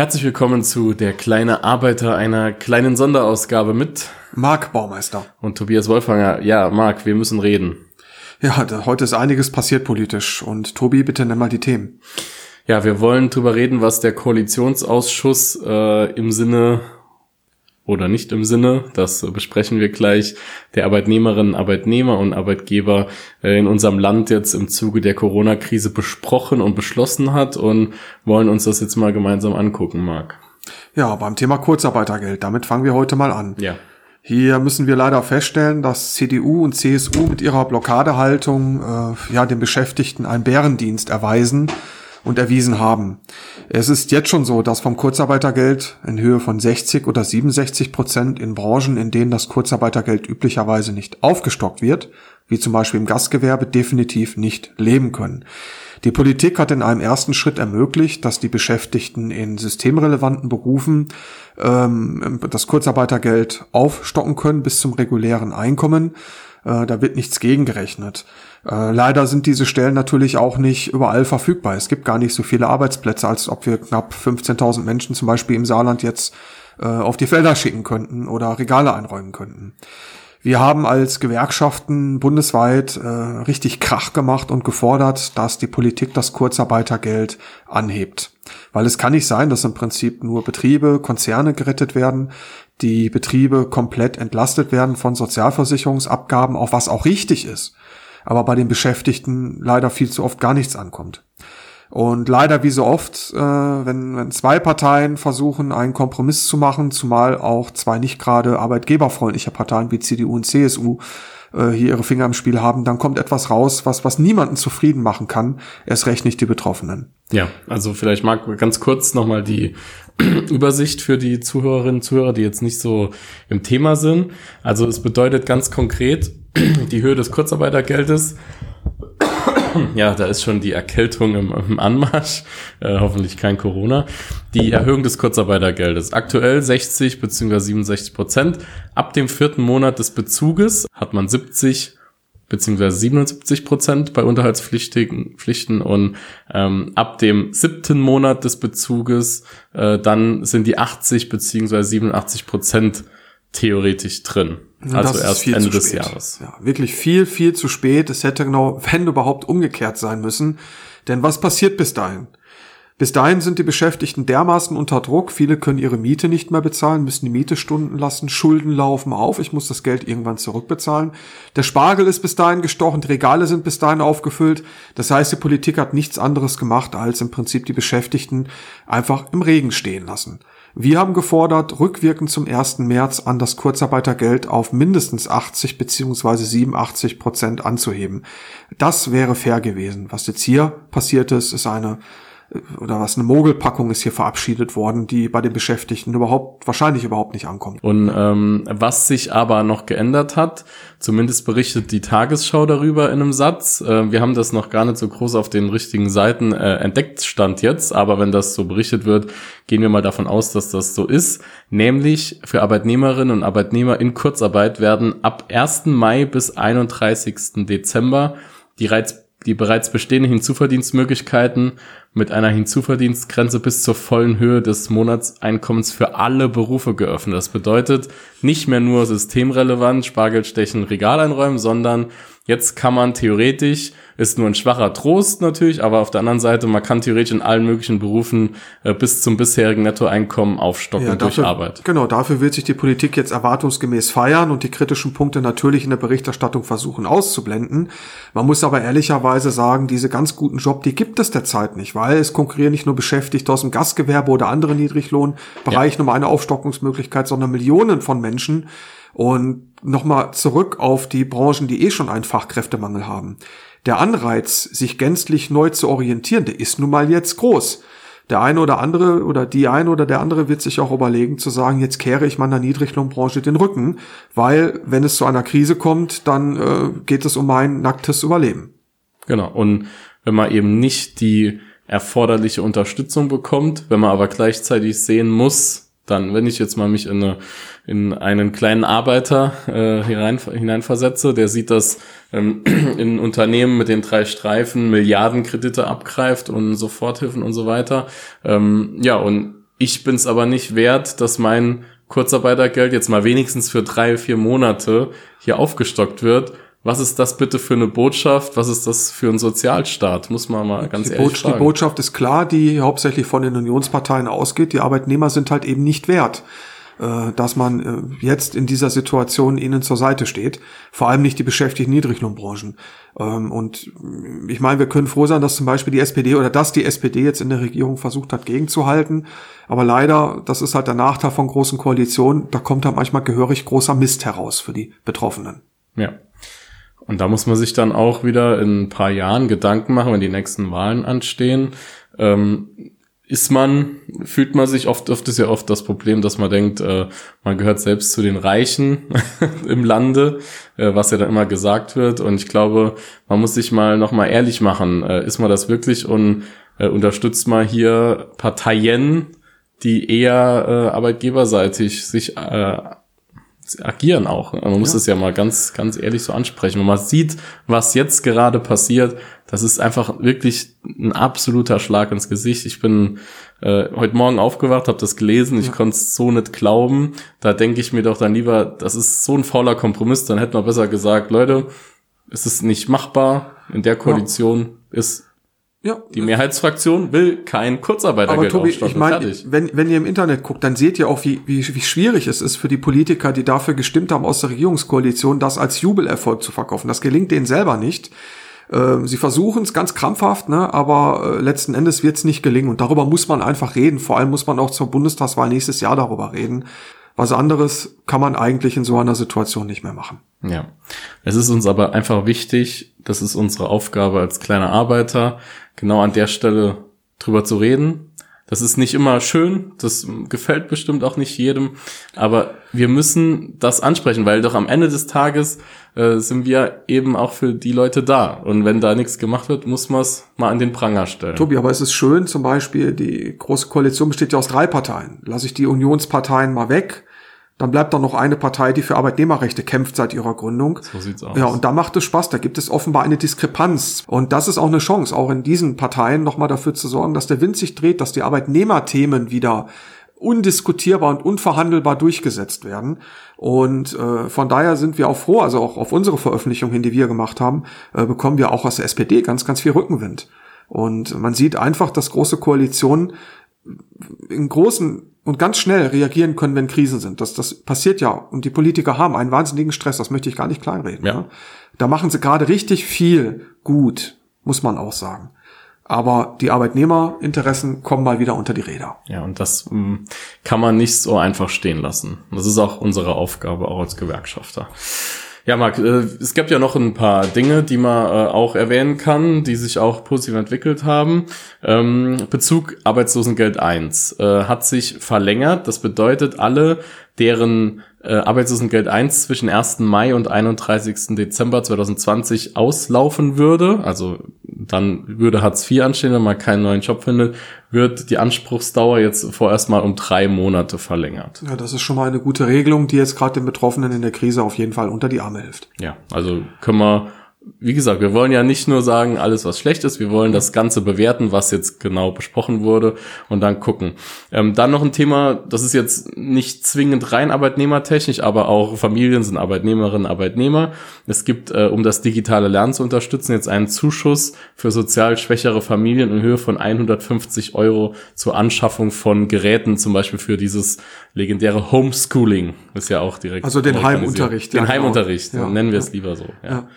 Herzlich willkommen zu Der kleine Arbeiter, einer kleinen Sonderausgabe mit Marc Baumeister und Tobias Wolfanger. Ja, Marc, wir müssen reden. Ja, heute ist einiges passiert politisch und Tobi, bitte nenn mal die Themen. Ja, wir wollen drüber reden, was der Koalitionsausschuss äh, im Sinne oder nicht im Sinne, das besprechen wir gleich, der Arbeitnehmerinnen, Arbeitnehmer und Arbeitgeber äh, in unserem Land jetzt im Zuge der Corona-Krise besprochen und beschlossen hat und wollen uns das jetzt mal gemeinsam angucken, Marc. Ja, beim Thema Kurzarbeitergeld, damit fangen wir heute mal an. Ja. Hier müssen wir leider feststellen, dass CDU und CSU mit ihrer Blockadehaltung äh, ja den Beschäftigten einen Bärendienst erweisen und erwiesen haben. Es ist jetzt schon so, dass vom Kurzarbeitergeld in Höhe von 60 oder 67 Prozent in Branchen, in denen das Kurzarbeitergeld üblicherweise nicht aufgestockt wird, wie zum Beispiel im Gastgewerbe, definitiv nicht leben können. Die Politik hat in einem ersten Schritt ermöglicht, dass die Beschäftigten in systemrelevanten Berufen ähm, das Kurzarbeitergeld aufstocken können bis zum regulären Einkommen. Äh, da wird nichts gegengerechnet. Äh, leider sind diese Stellen natürlich auch nicht überall verfügbar. Es gibt gar nicht so viele Arbeitsplätze, als ob wir knapp 15.000 Menschen zum Beispiel im Saarland jetzt äh, auf die Felder schicken könnten oder Regale einräumen könnten. Wir haben als Gewerkschaften bundesweit äh, richtig Krach gemacht und gefordert, dass die Politik das Kurzarbeitergeld anhebt. Weil es kann nicht sein, dass im Prinzip nur Betriebe, Konzerne gerettet werden, die Betriebe komplett entlastet werden von Sozialversicherungsabgaben, auch was auch richtig ist aber bei den Beschäftigten leider viel zu oft gar nichts ankommt. Und leider wie so oft, äh, wenn, wenn zwei Parteien versuchen, einen Kompromiss zu machen, zumal auch zwei nicht gerade arbeitgeberfreundliche Parteien wie CDU und CSU äh, hier ihre Finger im Spiel haben, dann kommt etwas raus, was, was niemanden zufrieden machen kann, erst recht nicht die Betroffenen. Ja, also vielleicht mag ganz kurz nochmal die Übersicht für die Zuhörerinnen und Zuhörer, die jetzt nicht so im Thema sind. Also es bedeutet ganz konkret, die Höhe des Kurzarbeitergeldes. Ja, da ist schon die Erkältung im, im Anmarsch, äh, hoffentlich kein Corona. Die Erhöhung des Kurzarbeitergeldes. Aktuell 60 bzw. 67 Prozent. Ab dem vierten Monat des Bezuges hat man 70 beziehungsweise 77 Prozent bei Unterhaltspflichtigen Pflichten und ähm, ab dem siebten Monat des Bezuges äh, dann sind die 80 beziehungsweise 87 Prozent theoretisch drin. Also erst Ende des Jahres. Ja, wirklich viel, viel zu spät. Es hätte genau, wenn überhaupt, umgekehrt sein müssen. Denn was passiert bis dahin? Bis dahin sind die Beschäftigten dermaßen unter Druck, viele können ihre Miete nicht mehr bezahlen, müssen die Miete stunden lassen, Schulden laufen auf, ich muss das Geld irgendwann zurückbezahlen. Der Spargel ist bis dahin gestochen, die Regale sind bis dahin aufgefüllt. Das heißt, die Politik hat nichts anderes gemacht, als im Prinzip die Beschäftigten einfach im Regen stehen lassen. Wir haben gefordert, rückwirkend zum 1. März an das Kurzarbeitergeld auf mindestens 80 bzw. 87 Prozent anzuheben. Das wäre fair gewesen. Was jetzt hier passiert ist, ist eine oder was eine Mogelpackung ist hier verabschiedet worden, die bei den Beschäftigten überhaupt wahrscheinlich überhaupt nicht ankommt. Und ähm, was sich aber noch geändert hat, zumindest berichtet die Tagesschau darüber in einem Satz. Äh, wir haben das noch gar nicht so groß auf den richtigen Seiten äh, entdeckt stand jetzt, aber wenn das so berichtet wird, gehen wir mal davon aus, dass das so ist. Nämlich für Arbeitnehmerinnen und Arbeitnehmer in Kurzarbeit werden ab 1. Mai bis 31. Dezember die Reiz die bereits bestehenden Hinzuverdienstmöglichkeiten mit einer Hinzuverdienstgrenze bis zur vollen Höhe des Monatseinkommens für alle Berufe geöffnet. Das bedeutet nicht mehr nur systemrelevant, Spargeldstechen, Regal einräumen, sondern jetzt kann man theoretisch ist nur ein schwacher Trost natürlich, aber auf der anderen Seite, man kann theoretisch in allen möglichen Berufen äh, bis zum bisherigen Nettoeinkommen aufstocken ja, dafür, durch Arbeit. Genau, dafür wird sich die Politik jetzt erwartungsgemäß feiern und die kritischen Punkte natürlich in der Berichterstattung versuchen auszublenden. Man muss aber ehrlicherweise sagen, diese ganz guten Job, die gibt es derzeit nicht, weil es konkurrieren nicht nur Beschäftigte aus dem Gastgewerbe oder andere Niedriglohnbereichen ja. um eine Aufstockungsmöglichkeit, sondern Millionen von Menschen, und nochmal zurück auf die Branchen, die eh schon einen Fachkräftemangel haben der Anreiz, sich gänzlich neu zu orientieren, der ist nun mal jetzt groß. Der eine oder andere oder die eine oder der andere wird sich auch überlegen zu sagen, jetzt kehre ich meiner Niedriglohnbranche den Rücken, weil wenn es zu einer Krise kommt, dann äh, geht es um mein nacktes Überleben. Genau. Und wenn man eben nicht die erforderliche Unterstützung bekommt, wenn man aber gleichzeitig sehen muss, dann, wenn ich jetzt mal mich in, eine, in einen kleinen Arbeiter äh, hinein, hineinversetze, der sieht, dass ähm, in Unternehmen mit den drei Streifen Milliardenkredite abgreift und Soforthilfen und so weiter. Ähm, ja, und ich bin es aber nicht wert, dass mein Kurzarbeitergeld jetzt mal wenigstens für drei, vier Monate hier aufgestockt wird. Was ist das bitte für eine Botschaft? Was ist das für ein Sozialstaat? Muss man mal ganz die ehrlich sagen. Die Botschaft ist klar, die hauptsächlich von den Unionsparteien ausgeht. Die Arbeitnehmer sind halt eben nicht wert. Äh, dass man äh, jetzt in dieser Situation ihnen zur Seite steht. Vor allem nicht die beschäftigten Niedriglohnbranchen. Ähm, und ich meine, wir können froh sein, dass zum Beispiel die SPD oder dass die SPD jetzt in der Regierung versucht hat, gegenzuhalten. Aber leider, das ist halt der Nachteil von großen Koalitionen, da kommt da manchmal gehörig großer Mist heraus für die Betroffenen. Ja. Und da muss man sich dann auch wieder in ein paar Jahren Gedanken machen, wenn die nächsten Wahlen anstehen. Ähm, ist man, fühlt man sich oft, oft ist ja oft das Problem, dass man denkt, äh, man gehört selbst zu den Reichen im Lande, äh, was ja da immer gesagt wird. Und ich glaube, man muss sich mal nochmal ehrlich machen, äh, ist man das wirklich und äh, unterstützt mal hier Parteien, die eher äh, arbeitgeberseitig sich äh, agieren auch. Man muss es ja. ja mal ganz, ganz ehrlich so ansprechen. Wenn man sieht, was jetzt gerade passiert, das ist einfach wirklich ein absoluter Schlag ins Gesicht. Ich bin äh, heute Morgen aufgewacht, habe das gelesen, ich ja. konnte es so nicht glauben. Da denke ich mir doch dann lieber, das ist so ein fauler Kompromiss, dann hätten wir besser gesagt, Leute, es ist nicht machbar in der Koalition, ja. ist ja. Die Mehrheitsfraktion will kein Kurzarbeitergeld Aber Tobi, ich meine, wenn, wenn ihr im Internet guckt, dann seht ihr auch, wie, wie, wie schwierig es ist für die Politiker, die dafür gestimmt haben aus der Regierungskoalition, das als Jubelerfolg zu verkaufen. Das gelingt denen selber nicht. Ähm, sie versuchen es ganz krampfhaft, ne, aber äh, letzten Endes wird es nicht gelingen. Und darüber muss man einfach reden. Vor allem muss man auch zur Bundestagswahl nächstes Jahr darüber reden. Was anderes kann man eigentlich in so einer Situation nicht mehr machen. Ja. Es ist uns aber einfach wichtig, das ist unsere Aufgabe als kleiner Arbeiter, genau an der Stelle drüber zu reden. Das ist nicht immer schön, das gefällt bestimmt auch nicht jedem, aber wir müssen das ansprechen, weil doch am Ende des Tages äh, sind wir eben auch für die Leute da. Und wenn da nichts gemacht wird, muss man es mal an den Pranger stellen. Tobi, aber es ist schön, zum Beispiel, die Große Koalition besteht ja aus drei Parteien. Lass ich die Unionsparteien mal weg dann bleibt da noch eine Partei, die für Arbeitnehmerrechte kämpft seit ihrer Gründung. So sieht's aus. Ja, und da macht es Spaß. Da gibt es offenbar eine Diskrepanz. Und das ist auch eine Chance, auch in diesen Parteien nochmal dafür zu sorgen, dass der Wind sich dreht, dass die Arbeitnehmerthemen wieder undiskutierbar und unverhandelbar durchgesetzt werden. Und äh, von daher sind wir auch froh, also auch auf unsere Veröffentlichung hin, die wir gemacht haben, äh, bekommen wir auch aus der SPD ganz, ganz viel Rückenwind. Und man sieht einfach, dass große Koalitionen in großen und ganz schnell reagieren können, wenn Krisen sind. Das, das passiert ja. Und die Politiker haben einen wahnsinnigen Stress. Das möchte ich gar nicht kleinreden. Ja. Da machen sie gerade richtig viel gut, muss man auch sagen. Aber die Arbeitnehmerinteressen kommen mal wieder unter die Räder. Ja, und das mh, mm, kann man nicht so einfach stehen lassen. Das ist auch unsere Aufgabe, auch als Gewerkschafter. Ja, Marc, äh, es gibt ja noch ein paar Dinge, die man äh, auch erwähnen kann, die sich auch positiv entwickelt haben. Ähm, Bezug Arbeitslosengeld 1 äh, hat sich verlängert. Das bedeutet, alle, deren Arbeitslosengeld 1 zwischen 1. Mai und 31. Dezember 2020 auslaufen würde, also dann würde Hartz IV anstehen, wenn man keinen neuen Job findet, wird die Anspruchsdauer jetzt vorerst mal um drei Monate verlängert. Ja, das ist schon mal eine gute Regelung, die jetzt gerade den Betroffenen in der Krise auf jeden Fall unter die Arme hilft. Ja, also können wir wie gesagt, wir wollen ja nicht nur sagen, alles was schlecht ist, wir wollen das Ganze bewerten, was jetzt genau besprochen wurde und dann gucken. Ähm, dann noch ein Thema, das ist jetzt nicht zwingend rein arbeitnehmertechnisch, aber auch Familien sind Arbeitnehmerinnen, Arbeitnehmer. Es gibt, äh, um das digitale Lernen zu unterstützen, jetzt einen Zuschuss für sozial schwächere Familien in Höhe von 150 Euro zur Anschaffung von Geräten, zum Beispiel für dieses legendäre Homeschooling, ist ja auch direkt. Also den Heimunterricht. Den ja, genau. Heimunterricht, ja, nennen wir es lieber so. ja. ja.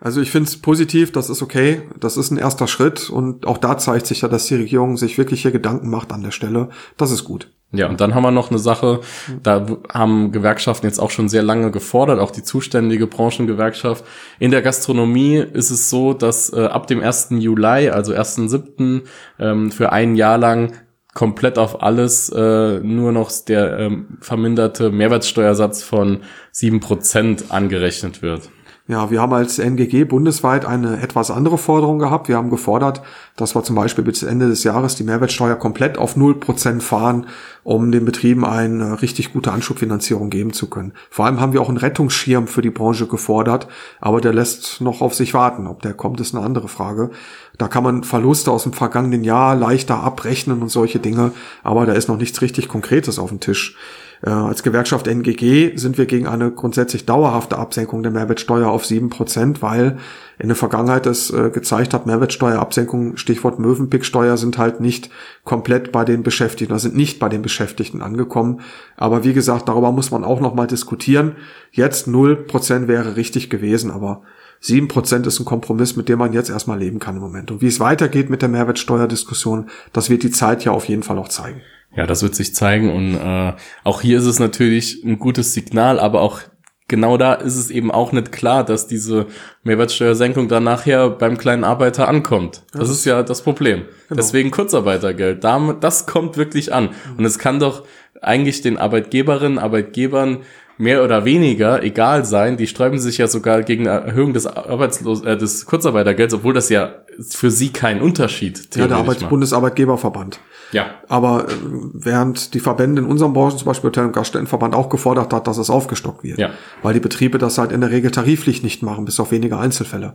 Also ich finde es positiv, das ist okay, das ist ein erster Schritt und auch da zeigt sich ja, dass die Regierung sich wirklich hier Gedanken macht an der Stelle. Das ist gut. Ja, und dann haben wir noch eine Sache, da haben Gewerkschaften jetzt auch schon sehr lange gefordert, auch die zuständige Branchengewerkschaft. In der Gastronomie ist es so, dass äh, ab dem 1. Juli, also 1.7., ähm, für ein Jahr lang komplett auf alles äh, nur noch der ähm, verminderte Mehrwertsteuersatz von sieben Prozent angerechnet wird. Ja, wir haben als NGG bundesweit eine etwas andere Forderung gehabt. Wir haben gefordert, dass wir zum Beispiel bis Ende des Jahres die Mehrwertsteuer komplett auf 0% fahren, um den Betrieben eine richtig gute Anschubfinanzierung geben zu können. Vor allem haben wir auch einen Rettungsschirm für die Branche gefordert, aber der lässt noch auf sich warten. Ob der kommt, ist eine andere Frage. Da kann man Verluste aus dem vergangenen Jahr leichter abrechnen und solche Dinge, aber da ist noch nichts richtig Konkretes auf dem Tisch. Äh, als Gewerkschaft NGG sind wir gegen eine grundsätzlich dauerhafte Absenkung der Mehrwertsteuer auf sieben Prozent, weil in der Vergangenheit es äh, gezeigt hat, Mehrwertsteuerabsenkung, Stichwort Möwenpicksteuer, sind halt nicht komplett bei den Beschäftigten, also sind nicht bei den Beschäftigten angekommen. Aber wie gesagt, darüber muss man auch nochmal diskutieren. Jetzt null Prozent wäre richtig gewesen, aber sieben Prozent ist ein Kompromiss, mit dem man jetzt erstmal leben kann im Moment. Und wie es weitergeht mit der Mehrwertsteuerdiskussion, das wird die Zeit ja auf jeden Fall auch zeigen. Ja, das wird sich zeigen und äh, auch hier ist es natürlich ein gutes Signal, aber auch genau da ist es eben auch nicht klar, dass diese Mehrwertsteuersenkung dann nachher beim kleinen Arbeiter ankommt. Das ja. ist ja das Problem. Genau. Deswegen Kurzarbeitergeld. Damit, das kommt wirklich an. Und es kann doch eigentlich den Arbeitgeberinnen, Arbeitgebern mehr oder weniger egal sein. Die sträuben sich ja sogar gegen eine Erhöhung des Arbeitslos äh, des Kurzarbeitergelds, obwohl das ja für sie keinen Unterschied Ja, der Arbeits Bundesarbeitgeberverband. Ja. Aber äh, während die Verbände in unserem Branchen, zum Beispiel Hotel- und Gaststättenverband, auch gefordert hat, dass es aufgestockt wird. Ja. Weil die Betriebe das halt in der Regel tariflich nicht machen, bis auf wenige Einzelfälle.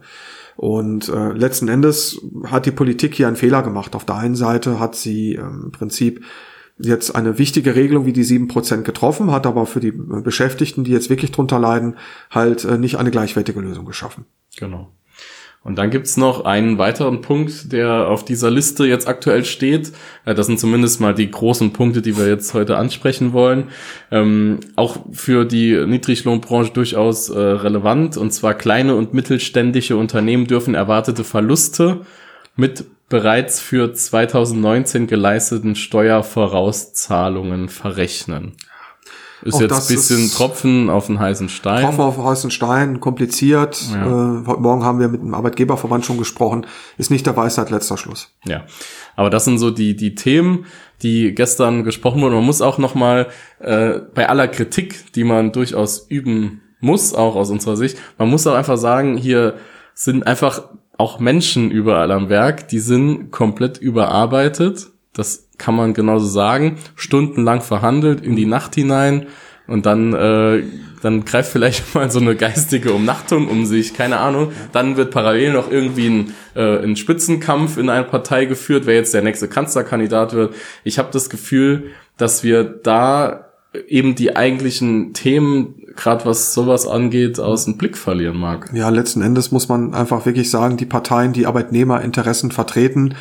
Und äh, letzten Endes hat die Politik hier einen Fehler gemacht. Auf der einen Seite hat sie ähm, im Prinzip jetzt eine wichtige Regelung wie die sieben Prozent getroffen, hat aber für die Beschäftigten, die jetzt wirklich drunter leiden, halt äh, nicht eine gleichwertige Lösung geschaffen. Genau. Und dann gibt's noch einen weiteren Punkt, der auf dieser Liste jetzt aktuell steht. Äh, das sind zumindest mal die großen Punkte, die wir jetzt heute ansprechen wollen. Ähm, auch für die Niedriglohnbranche durchaus äh, relevant. Und zwar kleine und mittelständische Unternehmen dürfen erwartete Verluste mit bereits für 2019 geleisteten Steuervorauszahlungen verrechnen. Ist Auch jetzt ein bisschen Tropfen auf den heißen Stein. Tropfen auf den heißen Stein, kompliziert. Ja. Äh, heute Morgen haben wir mit dem Arbeitgeberverband schon gesprochen. Ist nicht der Weisheit letzter Schluss. Ja, aber das sind so die die Themen, die gestern gesprochen wurden. Man muss auch noch mal äh, bei aller Kritik, die man durchaus üben muss, auch aus unserer Sicht, man muss auch einfach sagen, hier sind einfach auch Menschen überall am Werk, die sind komplett überarbeitet. Das kann man genauso sagen. Stundenlang verhandelt in die Nacht hinein und dann, äh, dann greift vielleicht mal so eine geistige Umnachtung um sich, keine Ahnung. Dann wird parallel noch irgendwie ein, äh, ein Spitzenkampf in einer Partei geführt, wer jetzt der nächste Kanzlerkandidat wird. Ich habe das Gefühl, dass wir da eben die eigentlichen Themen, gerade was sowas angeht, aus dem Blick verlieren mag. Ja, letzten Endes muss man einfach wirklich sagen, die Parteien, die Arbeitnehmerinteressen vertreten,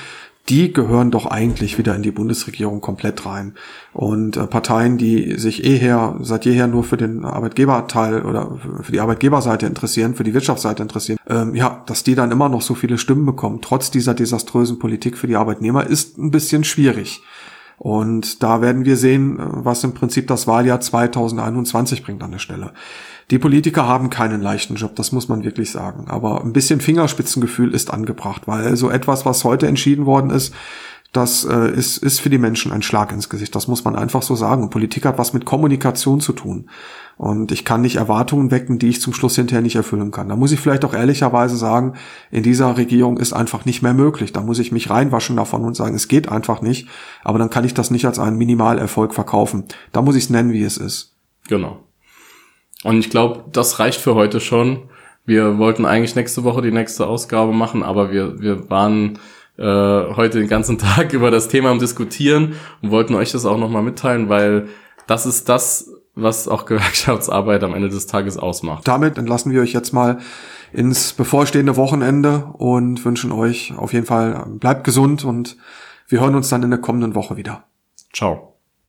die gehören doch eigentlich wieder in die Bundesregierung komplett rein. Und äh, Parteien, die sich eher seit jeher nur für den Arbeitgeberteil oder für die Arbeitgeberseite interessieren, für die Wirtschaftsseite interessieren, ähm, ja, dass die dann immer noch so viele Stimmen bekommen, trotz dieser desaströsen Politik für die Arbeitnehmer, ist ein bisschen schwierig. Und da werden wir sehen, was im Prinzip das Wahljahr 2021 bringt an der Stelle. Die Politiker haben keinen leichten Job, das muss man wirklich sagen. Aber ein bisschen Fingerspitzengefühl ist angebracht, weil so etwas, was heute entschieden worden ist, das äh, ist, ist für die Menschen ein Schlag ins Gesicht. Das muss man einfach so sagen. Politik hat was mit Kommunikation zu tun. Und ich kann nicht Erwartungen wecken, die ich zum Schluss hinterher nicht erfüllen kann. Da muss ich vielleicht auch ehrlicherweise sagen, in dieser Regierung ist einfach nicht mehr möglich. Da muss ich mich reinwaschen davon und sagen, es geht einfach nicht. Aber dann kann ich das nicht als einen Minimalerfolg verkaufen. Da muss ich es nennen, wie es ist. Genau. Und ich glaube, das reicht für heute schon. Wir wollten eigentlich nächste Woche die nächste Ausgabe machen, aber wir, wir waren äh, heute den ganzen Tag über das Thema am Diskutieren und wollten euch das auch nochmal mitteilen, weil das ist das, was auch Gewerkschaftsarbeit am Ende des Tages ausmacht. Damit entlassen wir euch jetzt mal ins bevorstehende Wochenende und wünschen euch auf jeden Fall, bleibt gesund und wir hören uns dann in der kommenden Woche wieder. Ciao.